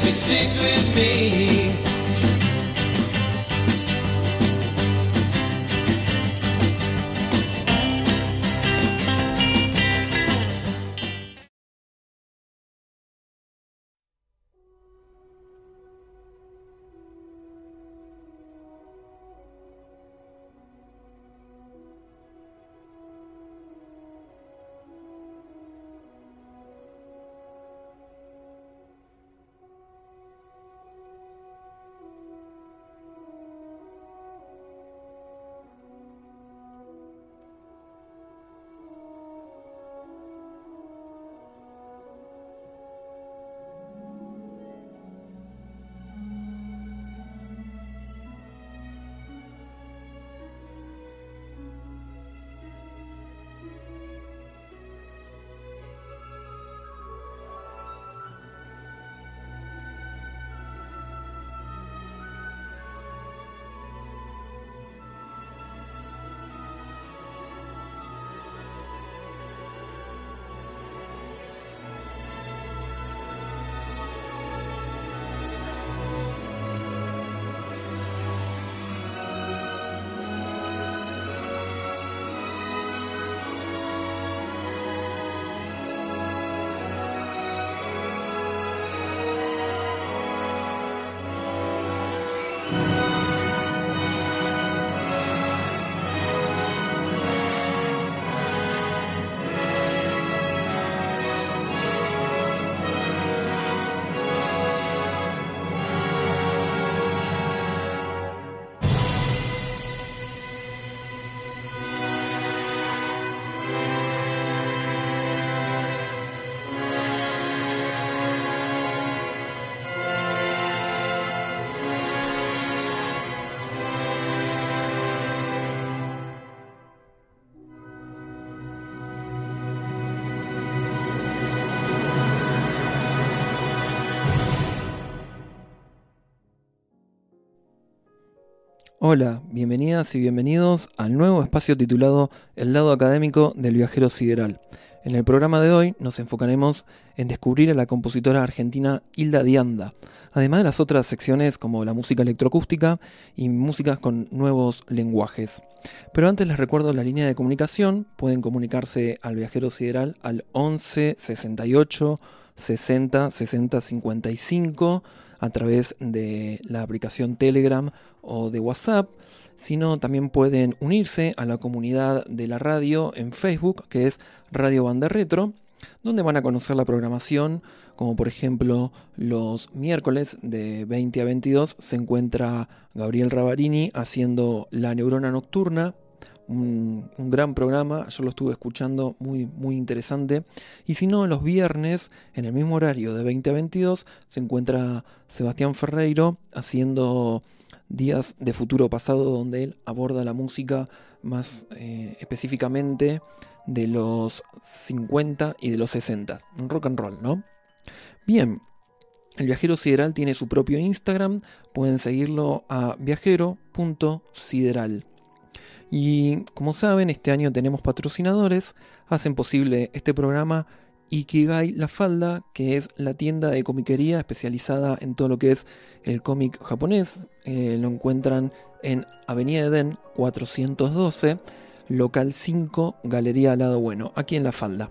baby, stick with me. Hola, bienvenidas y bienvenidos al nuevo espacio titulado El lado académico del viajero sideral. En el programa de hoy nos enfocaremos en descubrir a la compositora argentina Hilda Dianda, además de las otras secciones como la música electroacústica y músicas con nuevos lenguajes. Pero antes les recuerdo la línea de comunicación, pueden comunicarse al viajero sideral al 11 68 60 60 55 a través de la aplicación Telegram o de WhatsApp, sino también pueden unirse a la comunidad de la radio en Facebook, que es Radio Banda Retro, donde van a conocer la programación, como por ejemplo los miércoles de 20 a 22 se encuentra Gabriel Rabarini haciendo La Neurona Nocturna, un, gran programa, yo lo estuve escuchando, muy, muy interesante. Y si no, los viernes, en el mismo horario de 20 a 22, se encuentra Sebastián Ferreiro haciendo Días de Futuro Pasado, donde él aborda la música más eh, específicamente de los 50 y de los 60, rock and roll, ¿no? Bien, el viajero sideral tiene su propio Instagram, pueden seguirlo a viajero.sideral. Y como saben, este año tenemos patrocinadores, hacen posible este programa Ikigai La Falda, que es la tienda de comiquería especializada en todo lo que es el cómic japonés. Eh, lo encuentran en Avenida Eden 412, local 5, Galería al lado bueno, aquí en La Falda.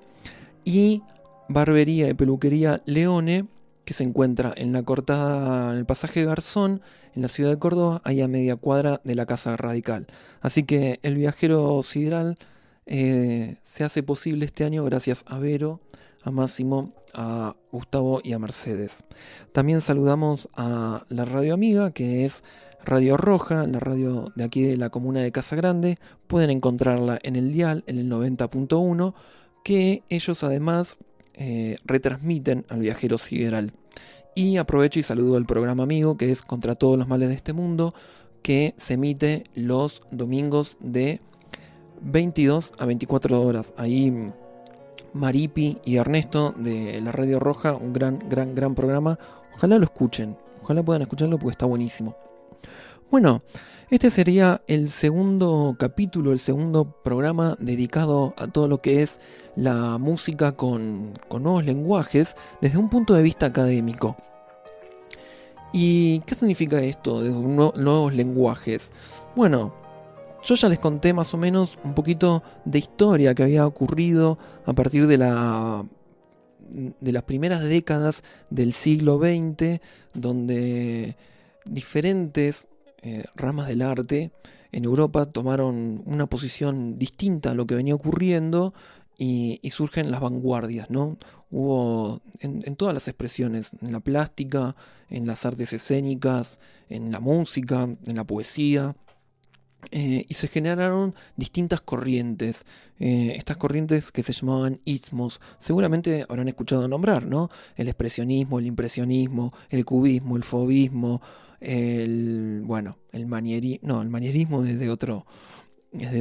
Y Barbería y Peluquería Leone, que se encuentra en la cortada, en el pasaje Garzón, en la ciudad de Córdoba, ahí a media cuadra de la Casa Radical. Así que el viajero sideral eh, se hace posible este año gracias a Vero, a Máximo, a Gustavo y a Mercedes. También saludamos a la radio amiga, que es Radio Roja, la radio de aquí de la comuna de Casa Grande. Pueden encontrarla en el dial, en el 90.1, que ellos además eh, retransmiten al viajero sideral. Y aprovecho y saludo al programa amigo que es Contra todos los males de este mundo, que se emite los domingos de 22 a 24 horas. Ahí Maripi y Ernesto de la Radio Roja, un gran, gran, gran programa. Ojalá lo escuchen, ojalá puedan escucharlo porque está buenísimo. Bueno, este sería el segundo capítulo, el segundo programa dedicado a todo lo que es la música con, nuevos lenguajes desde un punto de vista académico. ¿Y qué significa esto de nuevos lenguajes? Bueno, yo ya les conté más o menos un poquito de historia que había ocurrido a partir de la de las primeras décadas del siglo XX, donde diferentes eh, ramas del arte en Europa tomaron una posición distinta a lo que venía ocurriendo y, surgen las vanguardias, ¿no? Hubo en, todas las expresiones, en la plástica, en las artes escénicas, en la música, en la poesía, eh, y se generaron distintas corrientes. Eh, estas corrientes que se llamaban istmos, seguramente habrán escuchado nombrar, ¿no? El expresionismo, el impresionismo, el cubismo, el fobismo, el. bueno, el manierismo. No, el manierismo es de otro.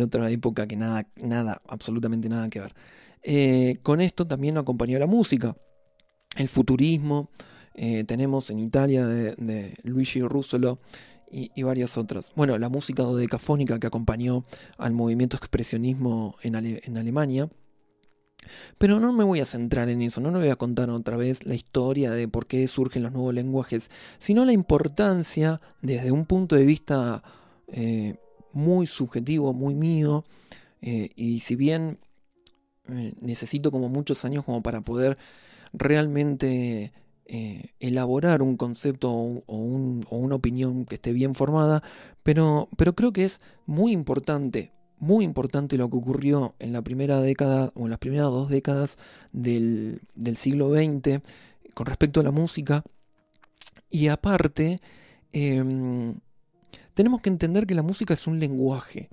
Otra época que nada, nada, absolutamente nada que ver. Eh, con esto también acompañó la música. El futurismo. tenemos en Italia de, de Luigi Russolo y, varias otras. Bueno, la música dodecafónica que acompañó al movimiento expresionismo en, Alemania. Pero no me voy a centrar en eso, no me voy a contar otra vez la historia de por qué surgen los nuevos lenguajes, sino la importancia desde un punto de vista eh, muy subjetivo, muy mío, eh, y si bien eh, necesito como muchos años como para poder realmente eh, elaborar un concepto o, una opinión que esté bien formada, pero, pero creo que es muy importante, muy importante lo que ocurrió en la primera década o en las primeras dos décadas del, siglo XX con respecto a la música. Y aparte, em, tenemos que entender que la música es un lenguaje.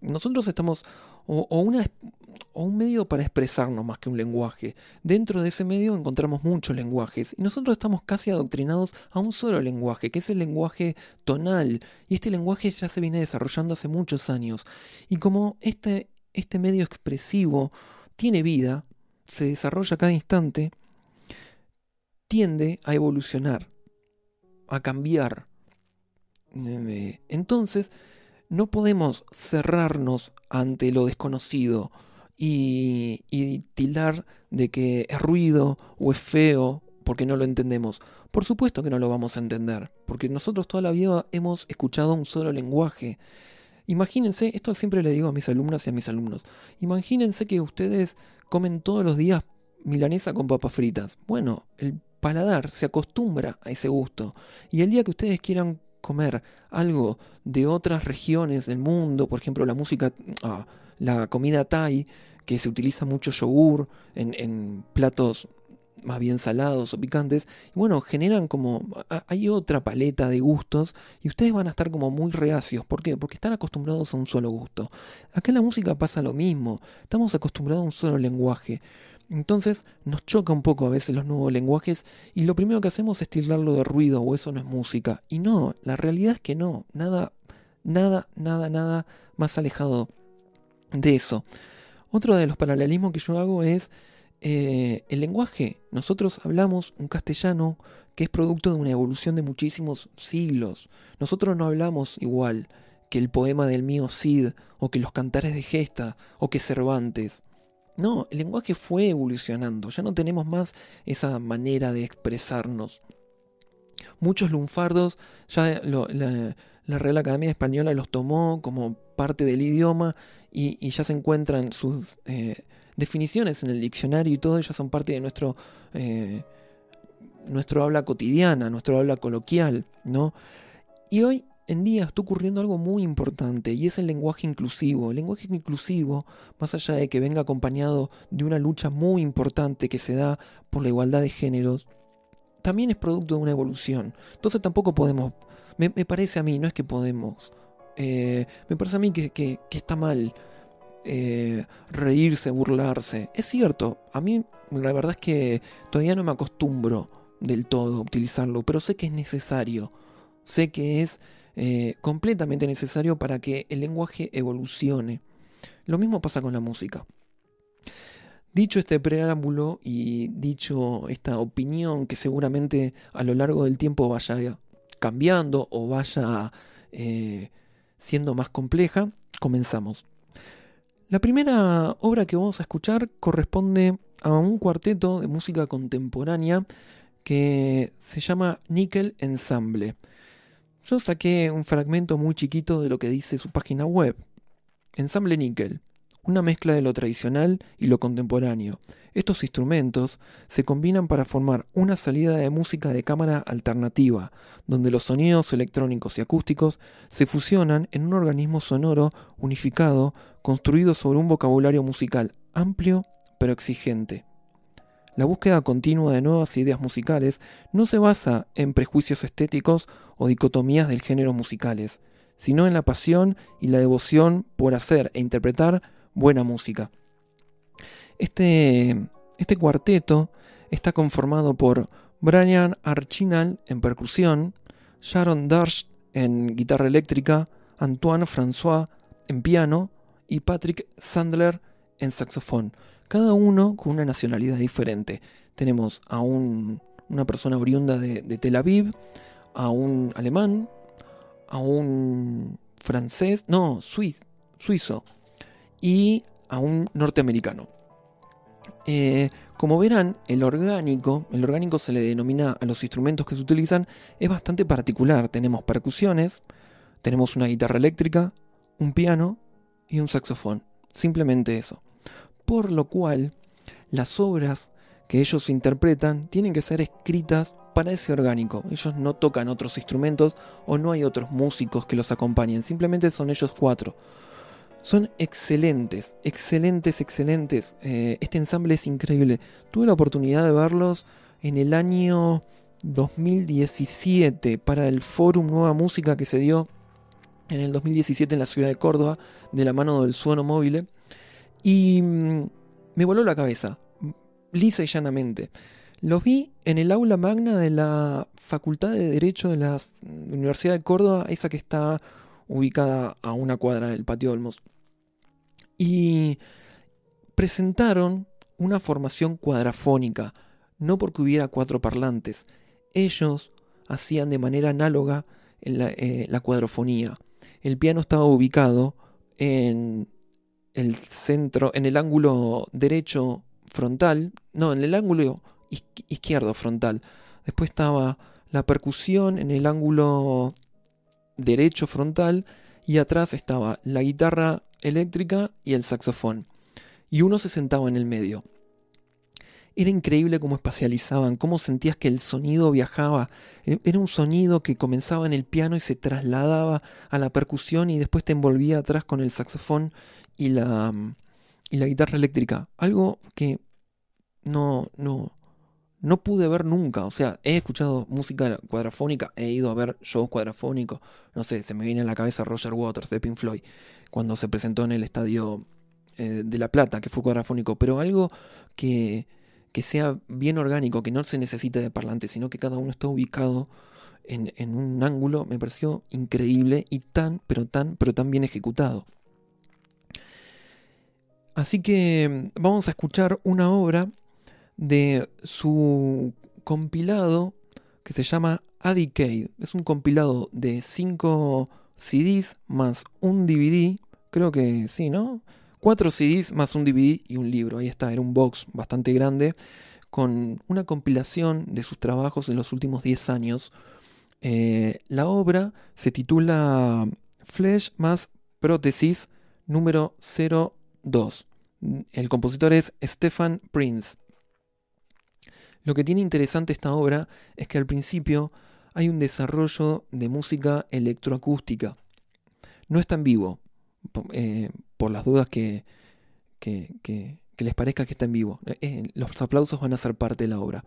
Nosotros estamos, o, una, o un medio para expresarnos más que un lenguaje. Dentro de ese medio encontramos muchos lenguajes y nosotros estamos casi adoctrinados a un solo lenguaje, que es el lenguaje tonal. Y este lenguaje ya se viene desarrollando hace muchos años. Y como este, este medio expresivo tiene vida, se desarrolla cada instante, tiende a evolucionar, a cambiar. Eh, entonces, no podemos cerrarnos ante lo desconocido y, y tildar de que es ruido o es feo porque no lo entendemos. Por supuesto que no lo vamos a entender, porque nosotros toda la vida hemos escuchado un solo lenguaje. Imagínense, esto siempre le digo a mis alumnas y a mis alumnos, imagínense que ustedes comen todos los días milanesa con papas fritas. Bueno, el paladar se acostumbra a ese gusto. Y el día que ustedes quieran comer algo de otras regiones del mundo, por ejemplo la música, ah, la comida thai, que se utiliza mucho yogur en, platos más bien salados o picantes, y bueno, generan como, hay otra paleta de gustos y ustedes van a estar como muy reacios. ¿Por qué? Porque están acostumbrados a un solo gusto. Acá en la música pasa lo mismo, estamos acostumbrados a un solo lenguaje. Entonces nos choca un poco a veces los nuevos lenguajes y lo primero que hacemos es tildarlo de ruido o eso no es música. Y no, la realidad es que no, nada, nada, nada, nada más alejado de eso. Otro de los paralelismos que yo hago es eh, el lenguaje. Nosotros hablamos un castellano que es producto de una evolución de muchísimos siglos. Nosotros no hablamos igual que el poema del mío Cid, o que los cantares de Gesta, o que Cervantes. No, el lenguaje fue evolucionando, ya no tenemos más esa manera de expresarnos. Muchos lunfardos, ya la, Real Academia Española los tomó como parte del idioma y, ya se encuentran sus eh, definiciones en el diccionario y todo, ya son parte de nuestro, eh, nuestro habla cotidiana, nuestro habla coloquial, ¿no? Y hoy en día está ocurriendo algo muy importante y es el lenguaje inclusivo. El lenguaje inclusivo, más allá de que venga acompañado de una lucha muy importante que se da por la igualdad de géneros, también es producto de una evolución. Entonces tampoco podemos, me, parece a mí, no es que podemos, eh, me parece a mí que, está mal eh, reírse, burlarse. Es cierto, a mí la verdad es que todavía no me acostumbro del todo a utilizarlo, pero sé que es necesario. Sé que es eh, completamente necesario para que el lenguaje evolucione. Lo mismo pasa con la música. Dicho este preámbulo y dicho esta opinión que seguramente a lo largo del tiempo vaya cambiando o vaya eh, siendo más compleja, comenzamos. La primera obra que vamos a escuchar corresponde a un cuarteto de música contemporánea que se llama Nickel Ensemble. Yo saqué un fragmento muy chiquito de lo que dice su página web. Ensamble Nickel, una mezcla de lo tradicional y lo contemporáneo. Estos instrumentos se combinan para formar una salida de música de cámara alternativa, donde los sonidos electrónicos y acústicos se fusionan en un organismo sonoro unificado construido sobre un vocabulario musical amplio pero exigente. La búsqueda continua de nuevas ideas musicales no se basa en prejuicios estéticos o dicotomías del género musicales, sino en la pasión y la devoción por hacer e interpretar buena música. Este, este cuarteto está conformado por Brian Archinal en percusión, Sharon Darst en guitarra eléctrica, Antoine François en piano y Patrick Sandler en saxofón cada uno con una nacionalidad diferente. Tenemos a una persona oriunda de, Tel Aviv, a un alemán, a un francés, no, suizo, y a un norteamericano. Eh, como verán, el orgánico, el orgánico se le denomina a los instrumentos que se utilizan, es bastante particular. Tenemos percusiones, tenemos una guitarra eléctrica, un piano y un saxofón. Simplemente eso por lo cual las obras que ellos interpretan tienen que ser escritas para ese orgánico. Ellos no tocan otros instrumentos o no hay otros músicos que los acompañen, simplemente son ellos cuatro. Son excelentes, excelentes, excelentes. Eh, este ensamble es increíble. Tuve la oportunidad de verlos en el año 2017 para el Forum Nueva Música que se dio en el 2017 en la ciudad de Córdoba de la mano del Suono Móvil. Y mm, me voló la cabeza, lisa y llanamente. Los vi en el aula magna de la Facultad de Derecho de la Universidad de Córdoba, esa que está ubicada a una cuadra del patio Olmos. Y presentaron una formación cuadrafónica, no porque hubiera cuatro parlantes. Ellos hacían de manera análoga la, eh, la cuadrofonía. El piano estaba ubicado en el centro, en el ángulo derecho frontal, no, en el ángulo izquierdo frontal. Después estaba la percusión en el ángulo derecho frontal y atrás estaba la guitarra eléctrica y el saxofón. Y uno se sentaba en el medio. Era increíble cómo espacializaban, cómo sentías que el sonido viajaba. E, era un sonido que comenzaba en el piano y se trasladaba a la percusión y después te envolvía atrás con el saxofón y la, y la guitarra eléctrica. Algo que no, no, no pude ver nunca. O sea, he escuchado música cuadrafónica, he ido a ver shows cuadrafónicos. No sé, se me viene a la cabeza Roger Waters de Pink Floyd, cuando se presentó en el estadio eh, de La Plata, que fue cuadrafónico. Pero algo que, que sea bien orgánico, que no se necesite de parlantes, sino que cada uno está ubicado en, en un ángulo, me pareció increíble y tan, pero tan, pero tan bien ejecutado. Así que mm, vamos a escuchar una obra de su compilado que se llama A Decade. Es un compilado de 5 CDs más un DVD. Creo que sí, ¿no? 4 CDs más un DVD y un libro. Ahí está, era un box bastante grande con una compilación de sus trabajos en los últimos 10 años. Eh, la obra se titula Flesh más prótesis número 0 2. El compositor es Stefan Prince. Lo que tiene interesante esta obra es que al principio hay un desarrollo de música electroacústica. No está en vivo, eh, por las dudas que, les parezca que está en vivo. Eh, los aplausos van a ser parte de la obra.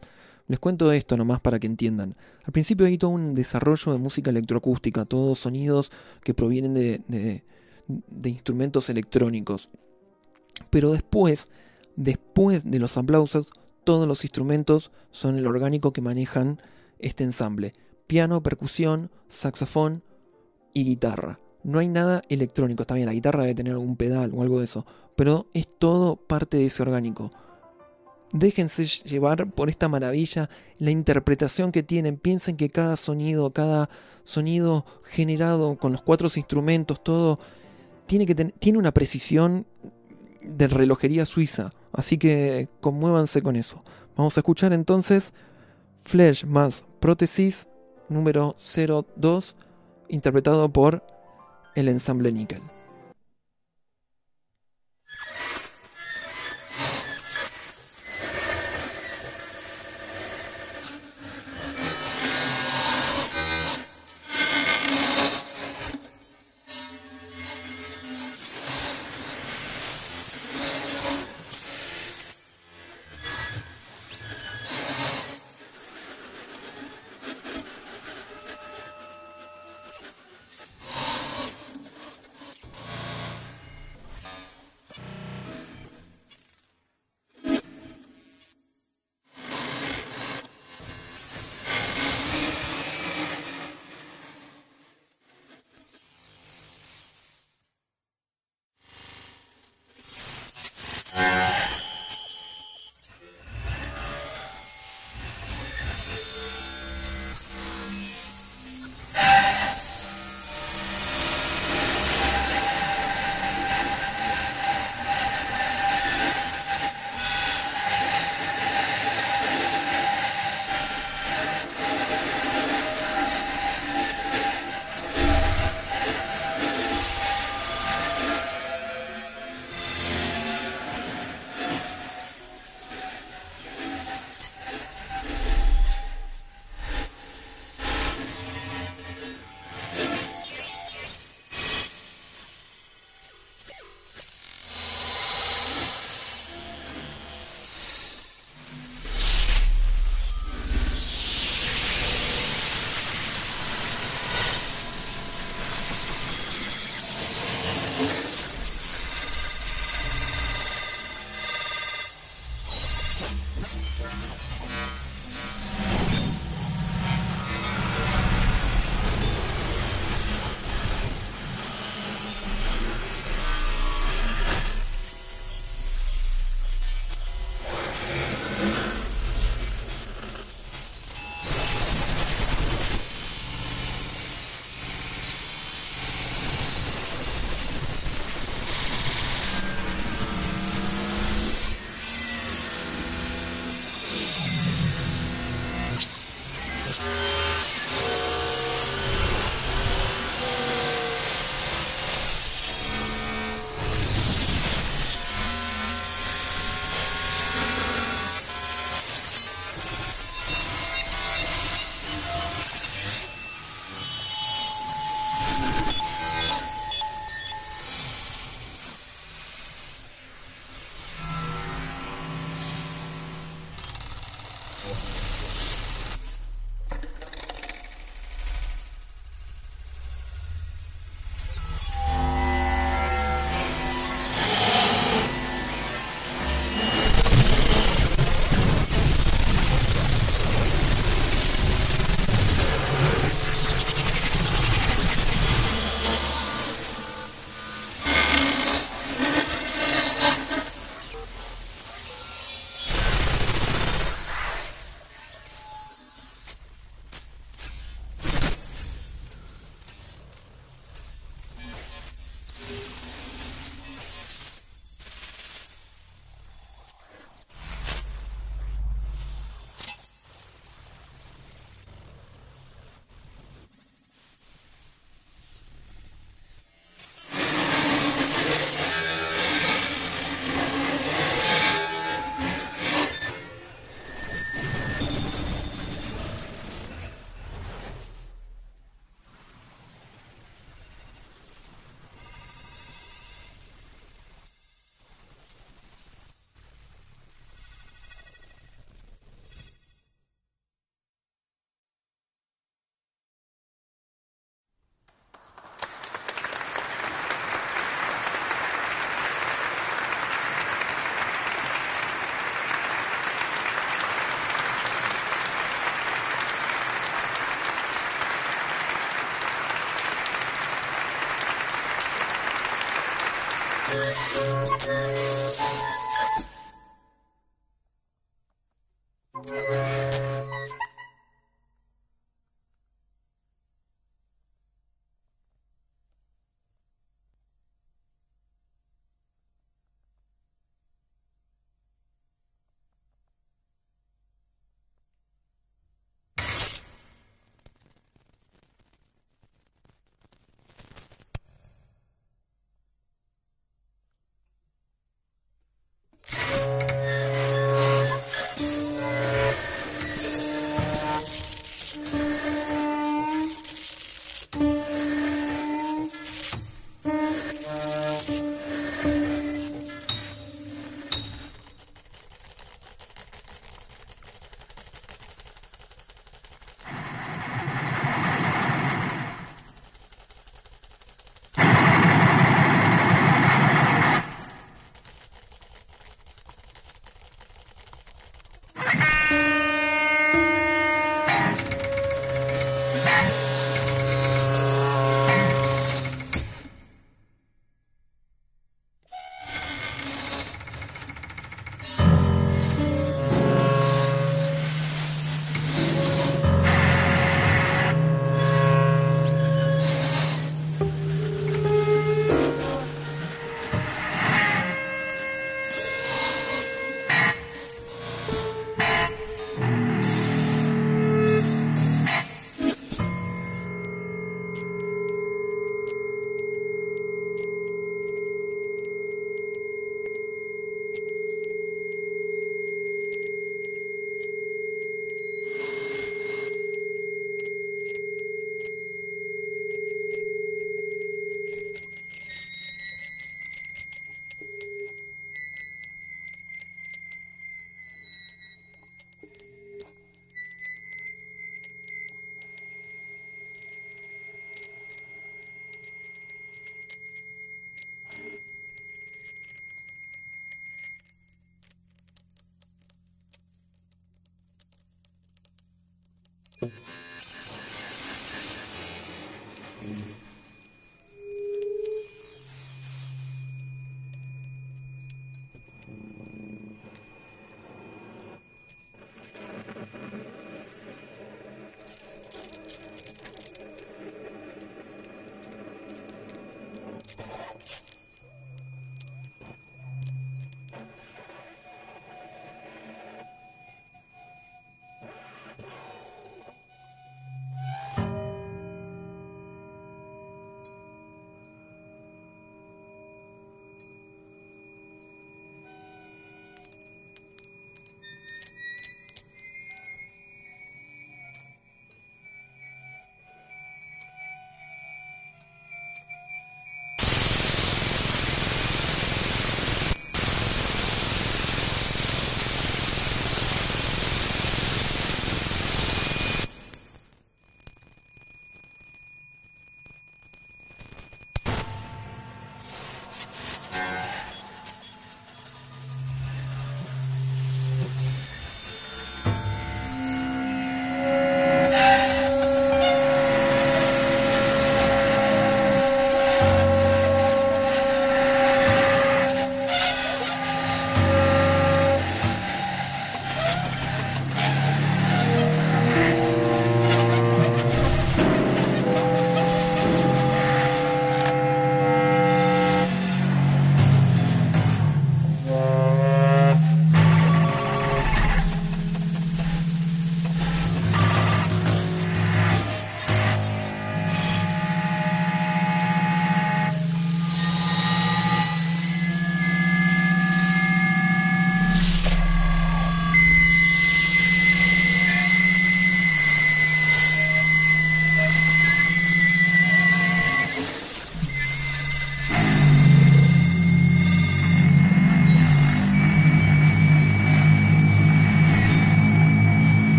Les cuento esto nomás para que entiendan. Al principio hay todo un desarrollo de música electroacústica, todos sonidos que provienen de instrumentos electrónicos. Pero después, después de los aplausos, todos los instrumentos son el orgánico que manejan este ensamble. Piano, percusión, saxofón y guitarra. No hay nada electrónico. Está bien, la guitarra debe tener algún pedal o algo de eso. Pero es todo parte de ese orgánico. Déjense llevar por esta maravilla, la interpretación que tienen. Piensen que cada sonido, cada sonido generado con los cuatro instrumentos, todo tiene, que tiene una precisión de relojería suiza. Así que conmuévanse con eso. Vamos a escuchar entonces Flesh más Prótesis número 02, interpretado por el ensamble Nickel. Thank you.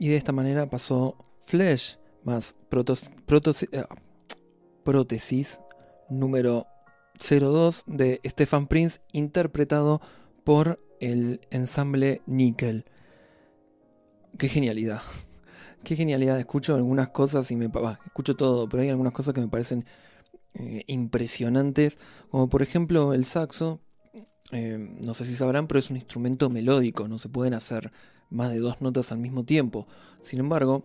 Y de esta manera pasó Flesh más eh, prótesis número 02 de Stefan Prince interpretado por el ensamble Nickel. Qué genialidad. Qué genialidad. Escucho algunas cosas y me... escucho todo, pero hay algunas cosas que me parecen eh, impresionantes. Como por ejemplo el saxo. Eh, no sé si sabrán, pero es un instrumento melódico. No se pueden hacer más de dos notas al mismo tiempo. Sin embargo,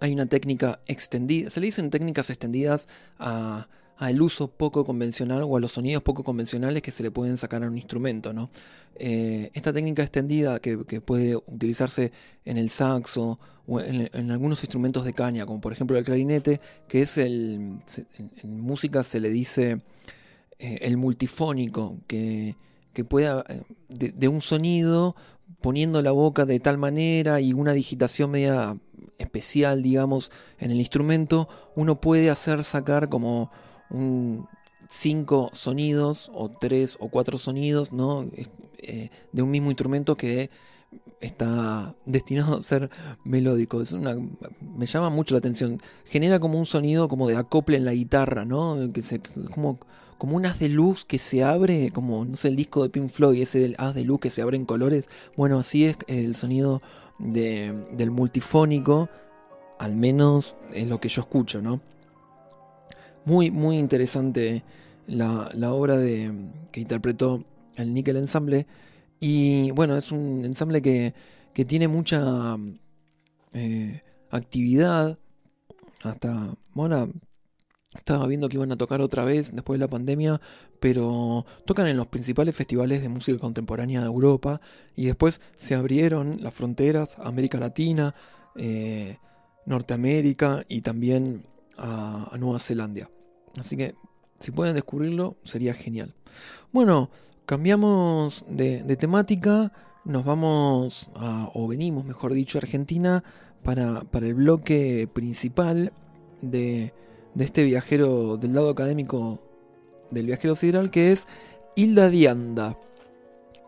hay una técnica extendida. Se le dicen técnicas extendidas a al uso poco convencional o a los sonidos poco convencionales que se le pueden sacar a un instrumento. ¿no? Eh, esta técnica extendida que, puede utilizarse en el saxo o en, algunos instrumentos de caña, como por ejemplo el clarinete, que es el. en música se le dice eh, el multifónico, que, que pueda. Eh, de, un sonido poniendo la boca de tal manera y una digitación media especial, digamos, en el instrumento, uno puede hacer sacar como un, cinco sonidos o tres o cuatro sonidos ¿no? Eh, de un mismo instrumento que está destinado a ser melódico. Es una, me llama mucho la atención. Genera como un sonido como de acople en la guitarra, ¿no? Que se, como, como un haz de luz que se abre, como no sé, el disco de Pink Floyd, ese del haz de luz que se abre en colores. Bueno, así es el sonido de, del multifónico, al menos es lo que yo escucho, ¿no? Muy, muy interesante la, obra de, que interpretó el Nickel Ensemble. Y bueno, es un ensamble que, tiene mucha eh, actividad. Hasta, bueno, estaba viendo que iban a tocar otra vez después de la pandemia, pero tocan en los principales festivales de música contemporánea de Europa y después se abrieron las fronteras a América Latina, eh, Norteamérica y también a Nueva Zelanda. Así que si pueden descubrirlo, sería genial. Bueno, cambiamos de, temática, nos vamos a, o venimos, mejor dicho, a Argentina para, el bloque principal de, este viajero del lado académico del viajero sideral, que es Hilda Dianda.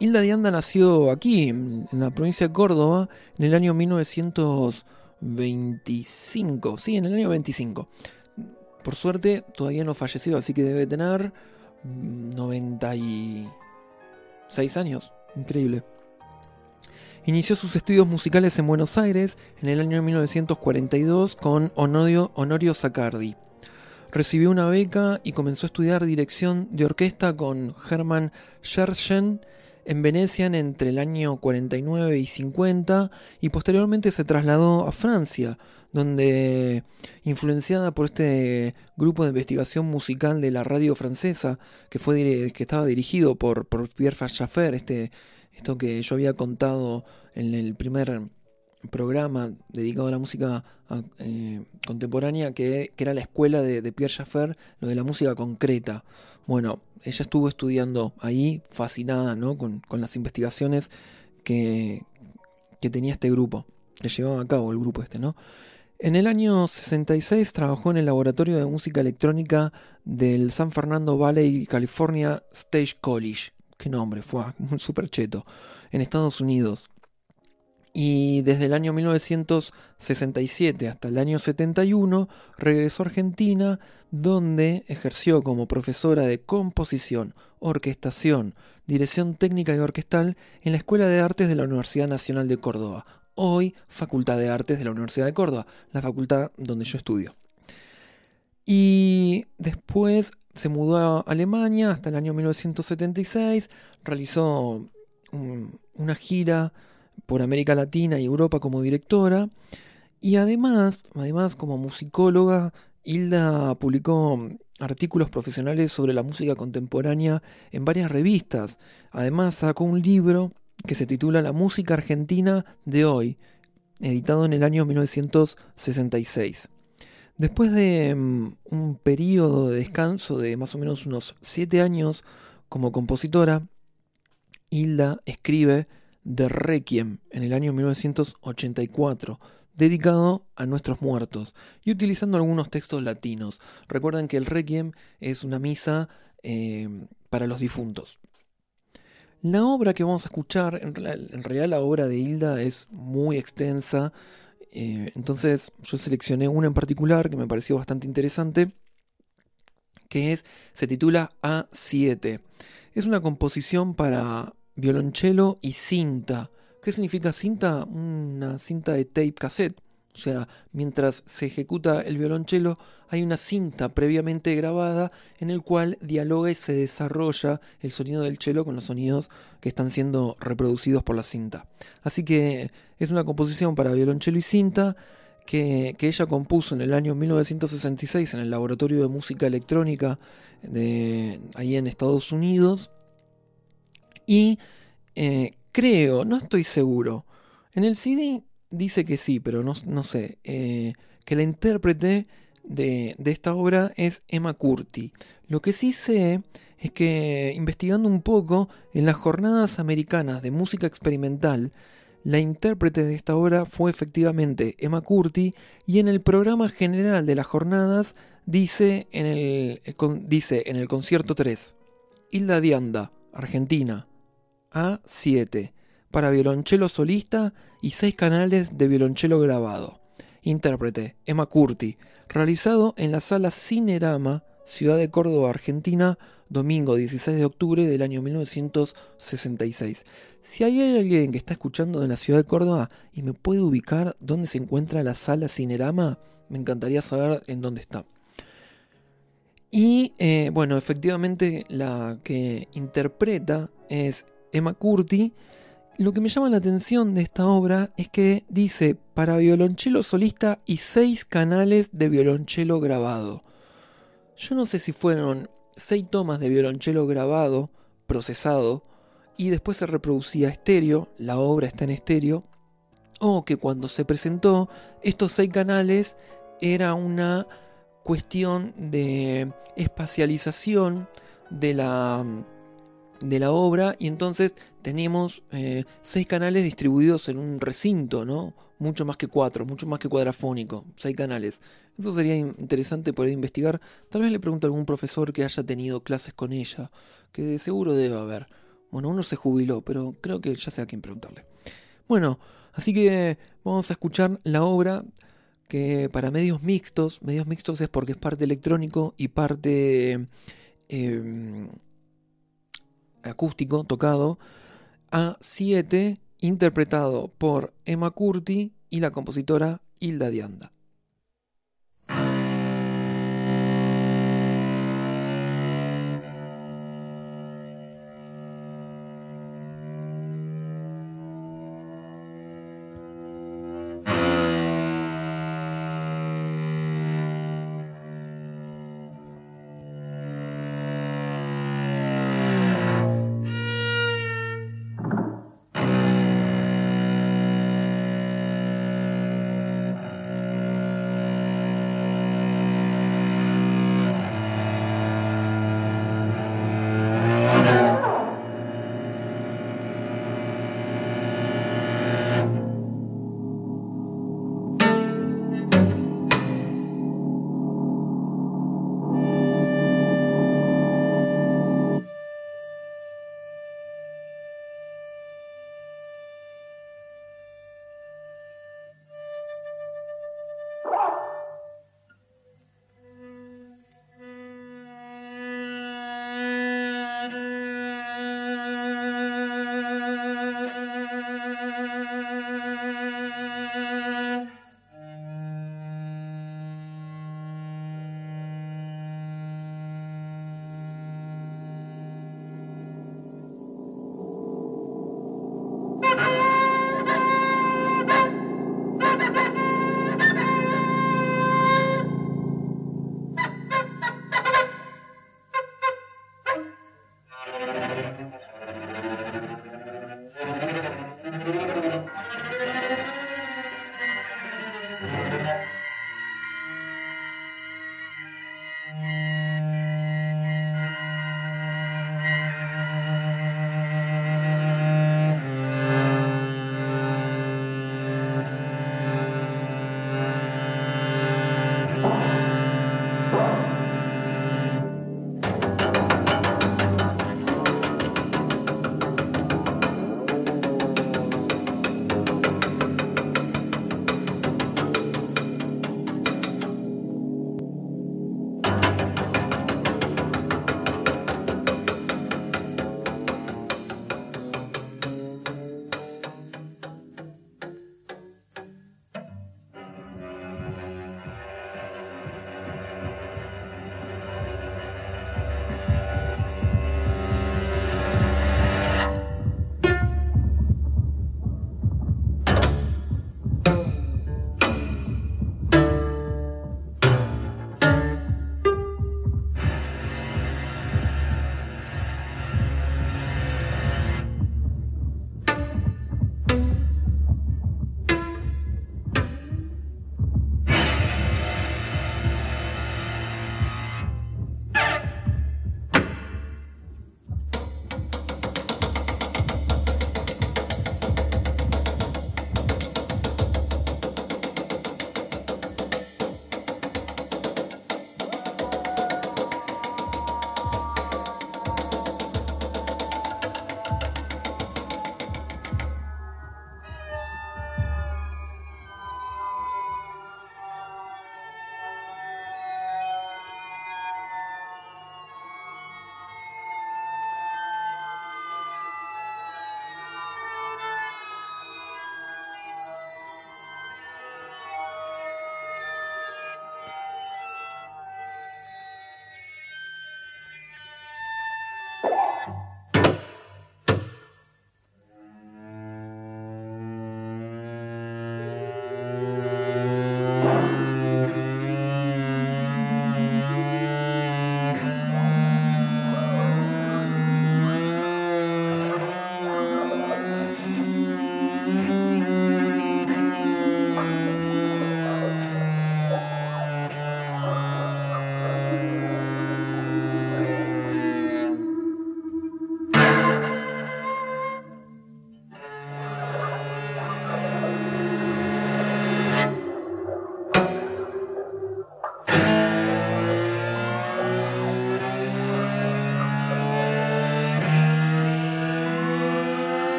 Hilda Dianda nació aquí, en la provincia de Córdoba, en el año 1925. Sí, en el año 25. Por suerte, todavía no falleció, así que debe tener 96 años. Increíble. Inició sus estudios musicales en Buenos Aires en el año 1942 con Honorio, Honorio Sacardi. Recibió una beca y comenzó a estudiar dirección de orquesta con Hermann Scherchen en Venecia entre el año 49 y 50 y posteriormente se trasladó a Francia, donde, influenciada por este grupo de investigación musical de la radio francesa, que, fue, que estaba dirigido por, Pierre Fachaffer, este, esto que yo había contado en el primer programa dedicado a la música eh, contemporánea, que, era la escuela de, Pierre Schaffer, lo de la música concreta. Bueno, ella estuvo estudiando ahí, fascinada ¿no? con, las investigaciones que, tenía este grupo, que llevaba a cabo el grupo este, ¿no? En el año 66 trabajó en el laboratorio de música electrónica del San Fernando Valley, California Stage College. Qué nombre, fue un super cheto. En Estados Unidos. Y desde el año 1967 hasta el año 71 regresó a Argentina, donde ejerció como profesora de composición, orquestación, dirección técnica y orquestal en la Escuela de Artes de la Universidad Nacional de Córdoba, hoy Facultad de Artes de la Universidad de Córdoba, la facultad donde yo estudio. Y después se mudó a Alemania hasta el año 1976, realizó una gira por América Latina y Europa como directora y además, además como musicóloga, Hilda publicó artículos profesionales sobre la música contemporánea en varias revistas. Además sacó un libro que se titula La música argentina de hoy, editado en el año 1966. Después de mm, un periodo de descanso de más o menos unos 7 años como compositora, Hilda escribe The Requiem en el año 1984, dedicado a nuestros muertos y utilizando algunos textos latinos. Recuerden que el Requiem es una misa eh, para los difuntos. La obra que vamos a escuchar, en, realidad la obra de Hilda es muy extensa, Eh, entonces yo seleccioné una en particular que me pareció bastante interesante, que es, se titula A7. Es una composición para violonchelo y cinta. ¿Qué significa cinta? Una cinta de tape cassette. O sea, mientras se ejecuta el violonchelo, hay una cinta previamente grabada en el cual dialoga y se desarrolla el sonido del cello con los sonidos que están siendo reproducidos por la cinta. Así que es una composición para violonchelo y cinta que, ella compuso en el año 1966 en el Laboratorio de Música Electrónica de ahí en Estados Unidos. Y eh, creo, no estoy seguro, en el CD dice que sí, pero no, sé, eh, que la intérprete de, esta obra es Emma Curti. Lo que sí sé es que investigando un poco en las jornadas americanas de música experimental, la intérprete de esta obra fue efectivamente Emma Curti y en el programa general de las jornadas dice en el, dice en el concierto 3, Hilda Dianda, Argentina, A7, para violonchelo solista y seis canales de violonchelo grabado. Intérprete, Emma Curti, realizado en la sala Cinerama, Ciudad de Córdoba, Argentina, domingo 16 de octubre del año 1966. Si hay alguien que está escuchando de la ciudad de Córdoba y me puede ubicar dónde se encuentra la sala Cinerama, me encantaría saber en dónde está. Y eh, bueno, efectivamente la que interpreta es Emma Curti. Lo que me llama la atención de esta obra es que dice para violonchelo solista y seis canales de violonchelo grabado. Yo no sé si fueron seis tomas de violonchelo grabado, procesado, y después se reproducía estéreo, la obra está en estéreo, o que cuando se presentó estos seis canales era una cuestión de espacialización de la, de la obra y entonces teníamos eh, seis canales distribuidos en un recinto, ¿no? Mucho más que cuatro, mucho más que cuadrafónico, seis canales. Eso sería interesante poder investigar. Tal vez le pregunto a algún profesor que haya tenido clases con ella, que de seguro debe haber. Bueno, uno se jubiló, pero creo que ya sé a quién preguntarle. Bueno, así que vamos a escuchar la obra que para medios mixtos, medios mixtos es porque es parte electrónico y parte em, acústico, tocado, A7, interpretado por Emma Curti y la compositora Hilda Dianda.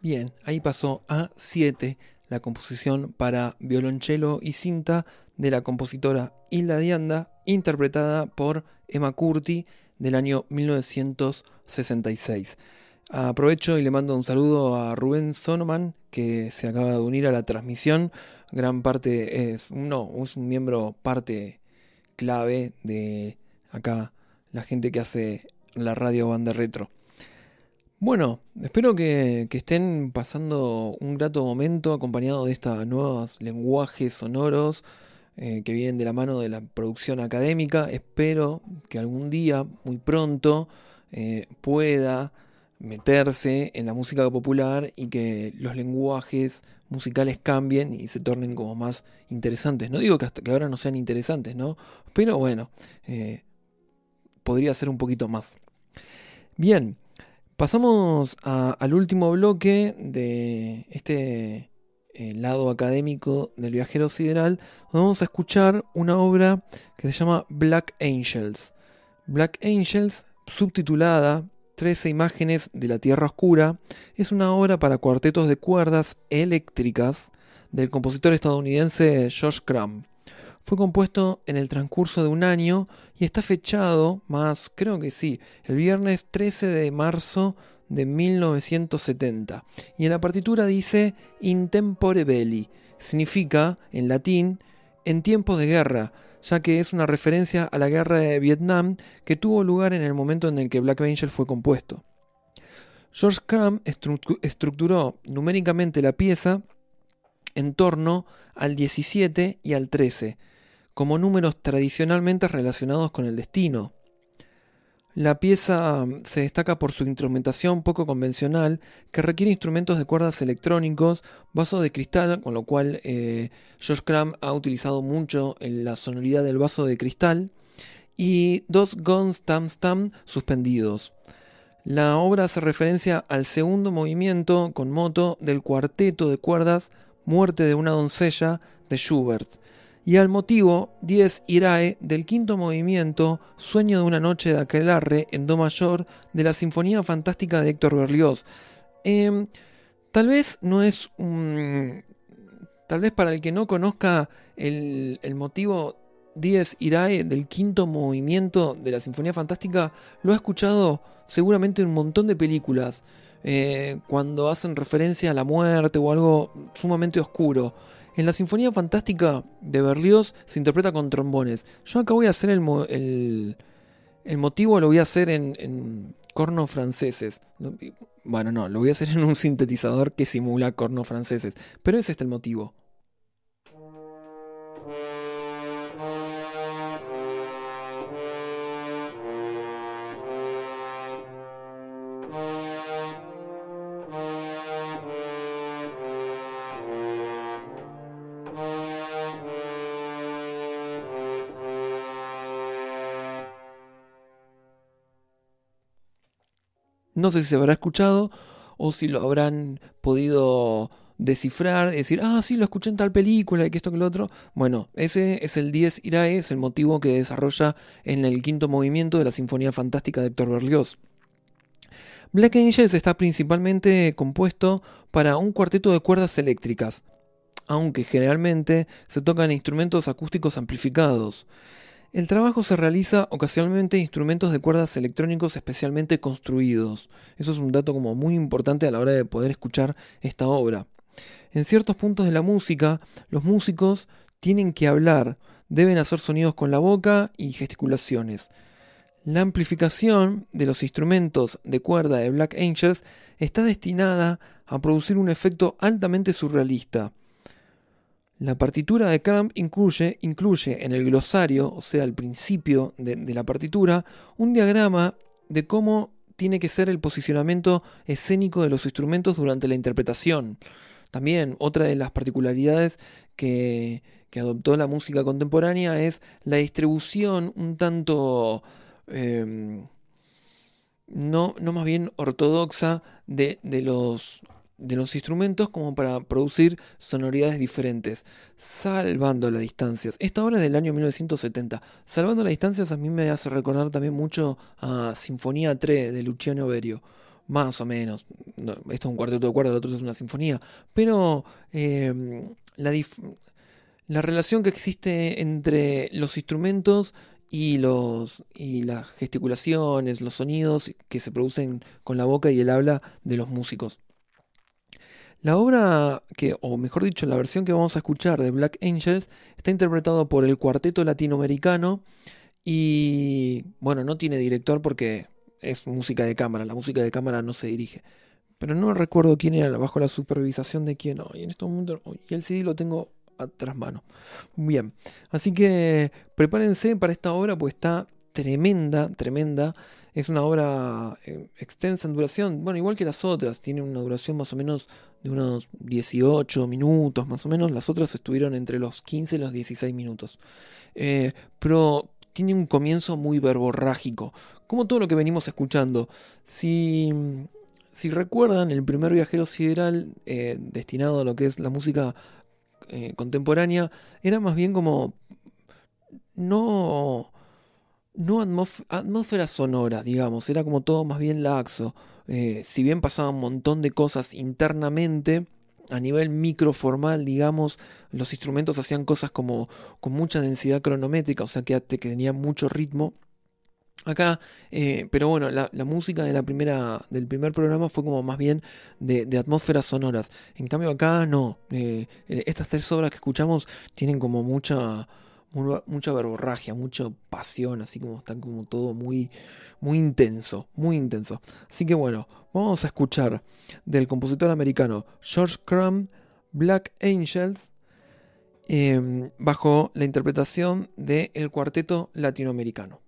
Bien, ahí pasó a 7 la composición para violonchelo y cinta de la compositora Hilda Dianda, interpretada por Emma Curti, del año 1966. Aprovecho y le mando un saludo a Rubén Sonoman, que se acaba de unir a la transmisión. Gran parte es, no, es un miembro parte clave de acá, la gente que hace la radio banda retro. Bueno, espero que, estén pasando un grato momento acompañado de estos nuevos lenguajes sonoros eh, que vienen de la mano de la producción académica. Espero que algún día, muy pronto, eh, pueda meterse en la música popular y que los lenguajes musicales cambien y se tornen como más interesantes. No digo que hasta que ahora no sean interesantes, ¿no? Pero bueno, eh, podría ser un poquito más. Bien, pasamos al último bloque de este eh, lado académico del viajero sideral. Vamos a escuchar una obra que se llama Black Angels. Black Angels, subtitulada 13 imágenes de la Tierra Oscura, es una obra para cuartetos de cuerdas eléctricas del compositor estadounidense George Crumb. Fue compuesto en el transcurso de un año y está fechado, más creo que sí, el viernes 13 de marzo de 1970. Y en la partitura dice Intempore belli, significa en latín en tiempos de guerra, ya que es una referencia a la guerra de Vietnam que tuvo lugar en el momento en el que Black Angel fue compuesto. George Crumb estructuró numéricamente la pieza en torno al 17 y al 13, como números tradicionalmente relacionados con el destino. La pieza mm, se destaca por su instrumentación poco convencional, que requiere instrumentos de cuerdas electrónicos, vaso de cristal, con lo cual eh, Josh Cram ha utilizado mucho en la sonoridad del vaso de cristal, y dos guns tam tam suspendidos. La obra hace referencia al segundo movimiento con moto del cuarteto de cuerdas Muerte de una doncella de Schubert y al motivo 10 Irae del quinto movimiento Sueño de una noche de aquelarre en Do mayor de la Sinfonía Fantástica de Héctor Berlioz. Em, tal vez no es un... Tal vez para el que no conozca el, motivo 10 Irae del quinto movimiento de la Sinfonía Fantástica, lo ha escuchado seguramente en un montón de películas. Eh, cuando hacen referencia a la muerte o algo sumamente oscuro. En la Sinfonía Fantástica de Berlioz se interpreta con trombones. Yo acá voy a hacer el, el, motivo, lo voy a hacer en, en cornos franceses. Bueno, no, lo voy a hacer en un sintetizador que simula cornos franceses. Pero es este el motivo. No sé si se habrá escuchado o si lo habrán podido descifrar, decir, ah, sí, lo escuché en tal película y que esto que lo otro. Bueno, ese es el 10 Irae, es el motivo que desarrolla en el quinto movimiento de la Sinfonía Fantástica de Héctor Berlioz. Black Angels está principalmente compuesto para un cuarteto de cuerdas eléctricas, aunque generalmente se tocan instrumentos acústicos amplificados. El trabajo se realiza ocasionalmente en instrumentos de cuerdas electrónicos especialmente construidos. Eso es un dato como muy importante a la hora de poder escuchar esta obra. En ciertos puntos de la música, los músicos tienen que hablar, deben hacer sonidos con la boca y gesticulaciones. La amplificación de los instrumentos de cuerda de Black Angels está destinada a producir un efecto altamente surrealista. La partitura de Cramp incluye, incluye en el glosario, o sea, al principio de, la partitura, un diagrama de cómo tiene que ser el posicionamiento escénico de los instrumentos durante la interpretación. También otra de las particularidades que, adoptó la música contemporánea es la distribución un tanto... Em, no, no más bien ortodoxa de, de los de los instrumentos como para producir sonoridades diferentes, salvando las distancias. Esta obra es del año 1970. Salvando las distancias a mí me hace recordar también mucho a Sinfonía 3 de Luciano Berio. Más o menos. esto es un cuarteto de cuerda, el otro es una sinfonía. Pero em, la, la relación que existe entre los instrumentos y, los, y las gesticulaciones, los sonidos que se producen con la boca y el habla de los músicos. La obra, que, o mejor dicho, la versión que vamos a escuchar de Black Angels, está interpretado por el cuarteto latinoamericano y, bueno, no tiene director porque es música de cámara, la música de cámara no se dirige. Pero no recuerdo quién era bajo la supervisación de quién. hoy en este momento, y el CD lo tengo atrás mano. Bien, así que prepárense para esta obra, pues está tremenda, tremenda. Es una obra eh, extensa en duración, bueno, igual que las otras, tiene una duración más o menos de unos 18 minutos, más o menos. Las otras estuvieron entre los 15 y los 16 minutos. Eh, pero tiene un comienzo muy verborrágico, como todo lo que venimos escuchando. Si, si recuerdan, el primer viajero sideral eh, destinado a lo que es la música contemporánea era más bien como no no atmósfera sonora, digamos, era como todo más bien laxo. Eh, si bien pasaba un montón de cosas internamente, a nivel microformal, digamos, los instrumentos hacían cosas como con mucha densidad cronométrica, o sea que, tenía mucho ritmo. Acá, eh, pero bueno, la, música de la primera, del primer programa fue como más bien de, atmósferas sonoras. En cambio acá no. Eh, estas tres obras que escuchamos tienen como mucha mucha verborragia, mucha pasión, así como están como todo muy, muy intenso, muy intenso. Así que bueno, vamos a escuchar del compositor americano George Crumb, Black Angels, em, bajo la interpretación del el cuarteto latinoamericano.